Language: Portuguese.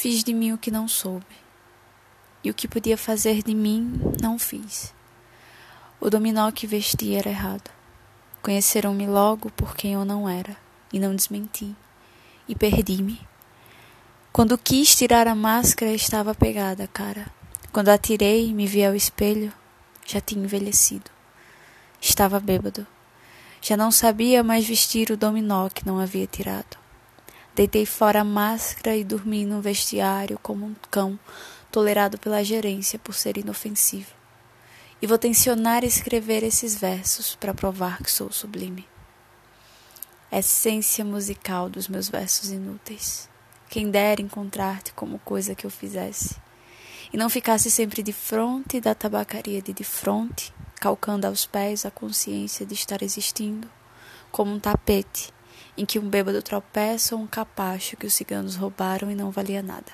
Fiz de mim o que não soube, e o que podia fazer de mim, não fiz. O dominó que vesti era errado. Conheceram-me logo por quem eu não era, e não desmenti, e perdi-me. Quando quis tirar a máscara, estava pegada, cara. Quando a tirei, me vi ao espelho, já tinha envelhecido. Estava bêbado. Já não sabia mais vestir o dominó que não havia tirado. Deitei fora a máscara e dormi no vestiário como um cão tolerado pela gerência por ser inofensivo. E vou tensionar escrever esses versos para provar que sou sublime. Essência musical dos meus versos inúteis. Quem dera encontrar-te como coisa que eu fizesse. E não ficasse sempre de fronte da tabacaria de de fronte, calcando aos pés a consciência de estar existindo, como um tapete em que um bêbado tropeça ou um capacho que os ciganos roubaram e não valia nada.